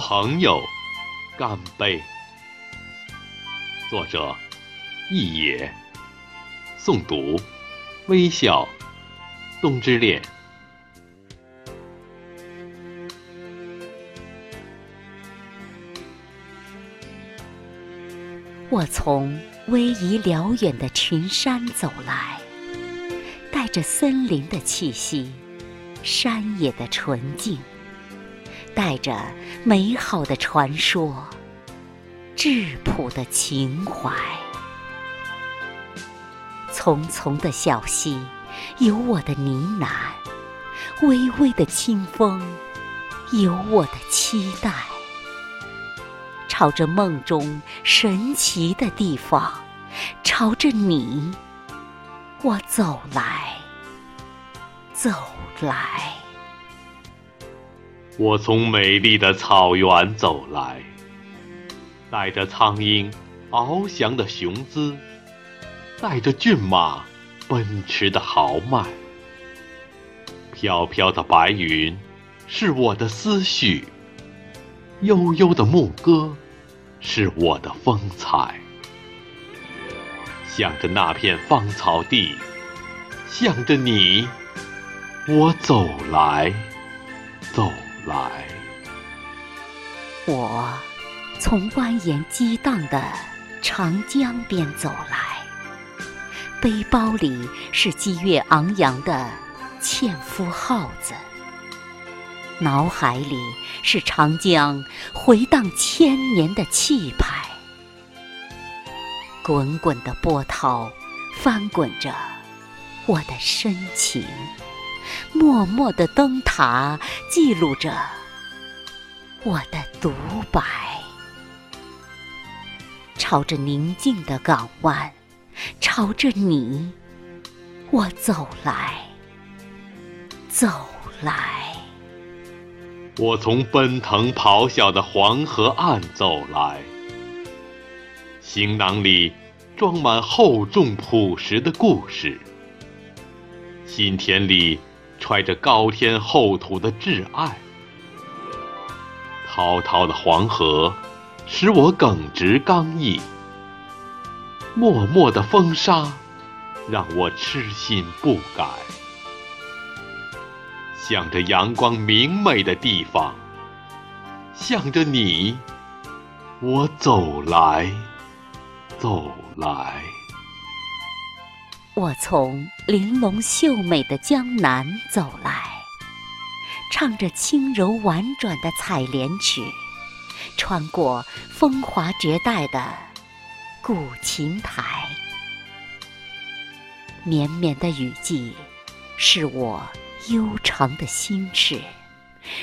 朋友，干杯。作者：易野，诵读：微笑，冬之恋。我从逶迤辽远的群山走来，带着森林的气息，山野的纯净，带着美好的传说，质朴的情怀。淙淙的小溪，有我的呢喃；微微的清风，有我的期待。朝着梦中神奇的地方，朝着你，我走来，走来。我从美丽的草原走来，带着苍鹰翱翔的雄姿，带着骏马奔驰的豪迈。飘飘的白云是我的思绪，悠悠的牧歌。是我的风采，向着那片芳草地，向着你，我走来，走来。我从蜿蜒激荡的长江边走来，背包里是激越昂扬的纤夫号子。脑海里是长江回荡千年的气派，滚滚的波涛翻滚着我的深情，默默的灯塔记录着我的独白。朝着宁静的港湾，朝着你，我走来，走来。我从奔腾咆哮的黄河岸走来，行囊里装满厚重朴实的故事，心田里揣着高天厚土的挚爱。滔滔的黄河使我耿直刚毅，默默的风沙让我痴心不改。向着阳光明媚的地方，向着你，我走来，走来。我从玲珑秀美的江南走来，唱着轻柔婉转的采莲曲，穿过风华绝代的古琴台。绵绵的雨季，是我。悠长的心事，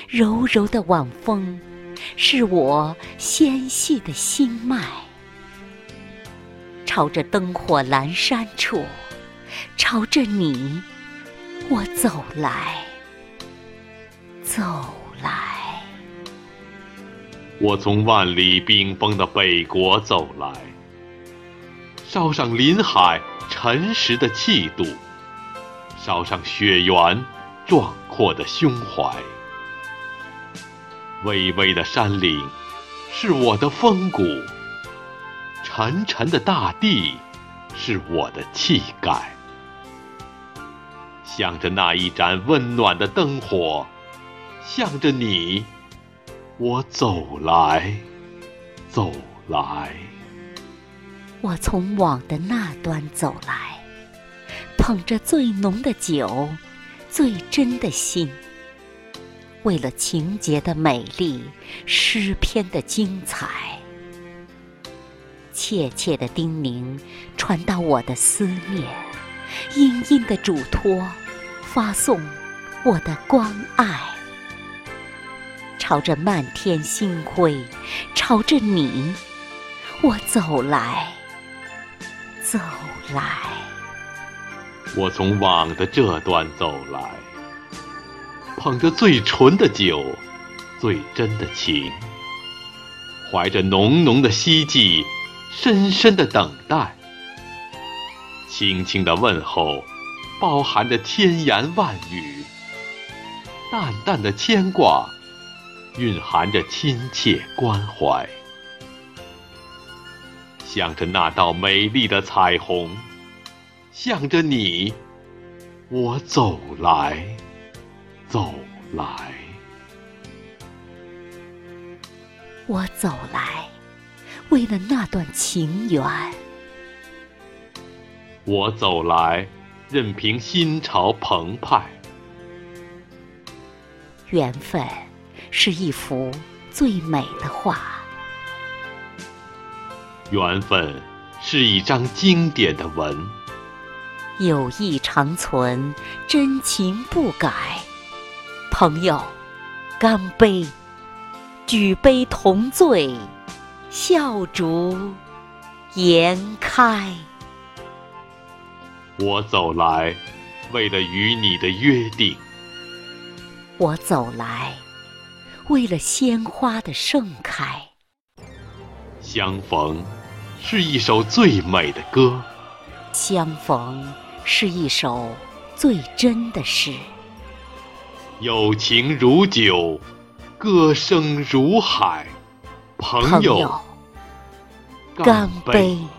柔柔的晚风，是我纤细的心脉。朝着灯火阑珊处，朝着你，我走来，走来。我从万里冰封的北国走来，捎上林海沉实的气度，捎上雪原。壮阔的胸怀，巍巍的山岭是我的风骨，沉沉的大地是我的气概。向着那一盏温暖的灯火，向着你，我走来，走来。我从网的那端走来，捧着最浓的酒。最真的心，为了情节的美丽，诗篇的精彩，切切的叮咛传到我的思念，殷殷的嘱托发送我的关爱。朝着漫天星辉，朝着你，我走来，走来。我从网的这端走来，捧着最纯的酒，最真的情，怀着浓浓的希冀，深深的等待，轻轻的问候，包含着千言万语，淡淡的牵挂，蕴含着亲切关怀。向着那道美丽的彩虹，向着你，我走来，走来。我走来，为了那段情缘。我走来，任凭心潮澎湃。缘分是一幅最美的画，缘分是一张经典的文，友谊长存，真情不改。朋友，干杯！举杯同醉，笑逐颜开。我走来，为了与你的约定。我走来，为了鲜花的盛开。相逢是一首最美的歌，相逢是一首最真的诗。友情如酒。歌声如海，朋友，干杯！干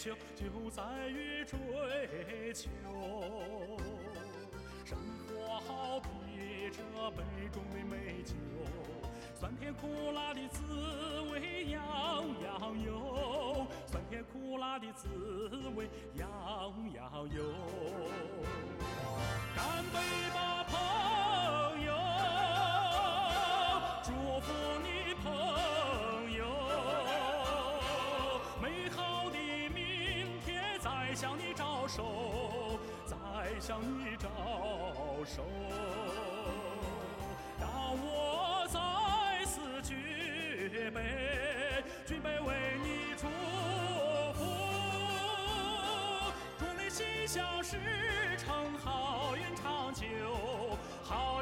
求，就在于追求。生活好比这杯中的美酒。酸甜苦辣的滋味样样有，酸甜苦辣的滋味样样有。干杯吧，朋友！祝福你，天在向你招手，再向你招手。让我再次举杯举杯为你祝福，祝你心想事成，好运长久。好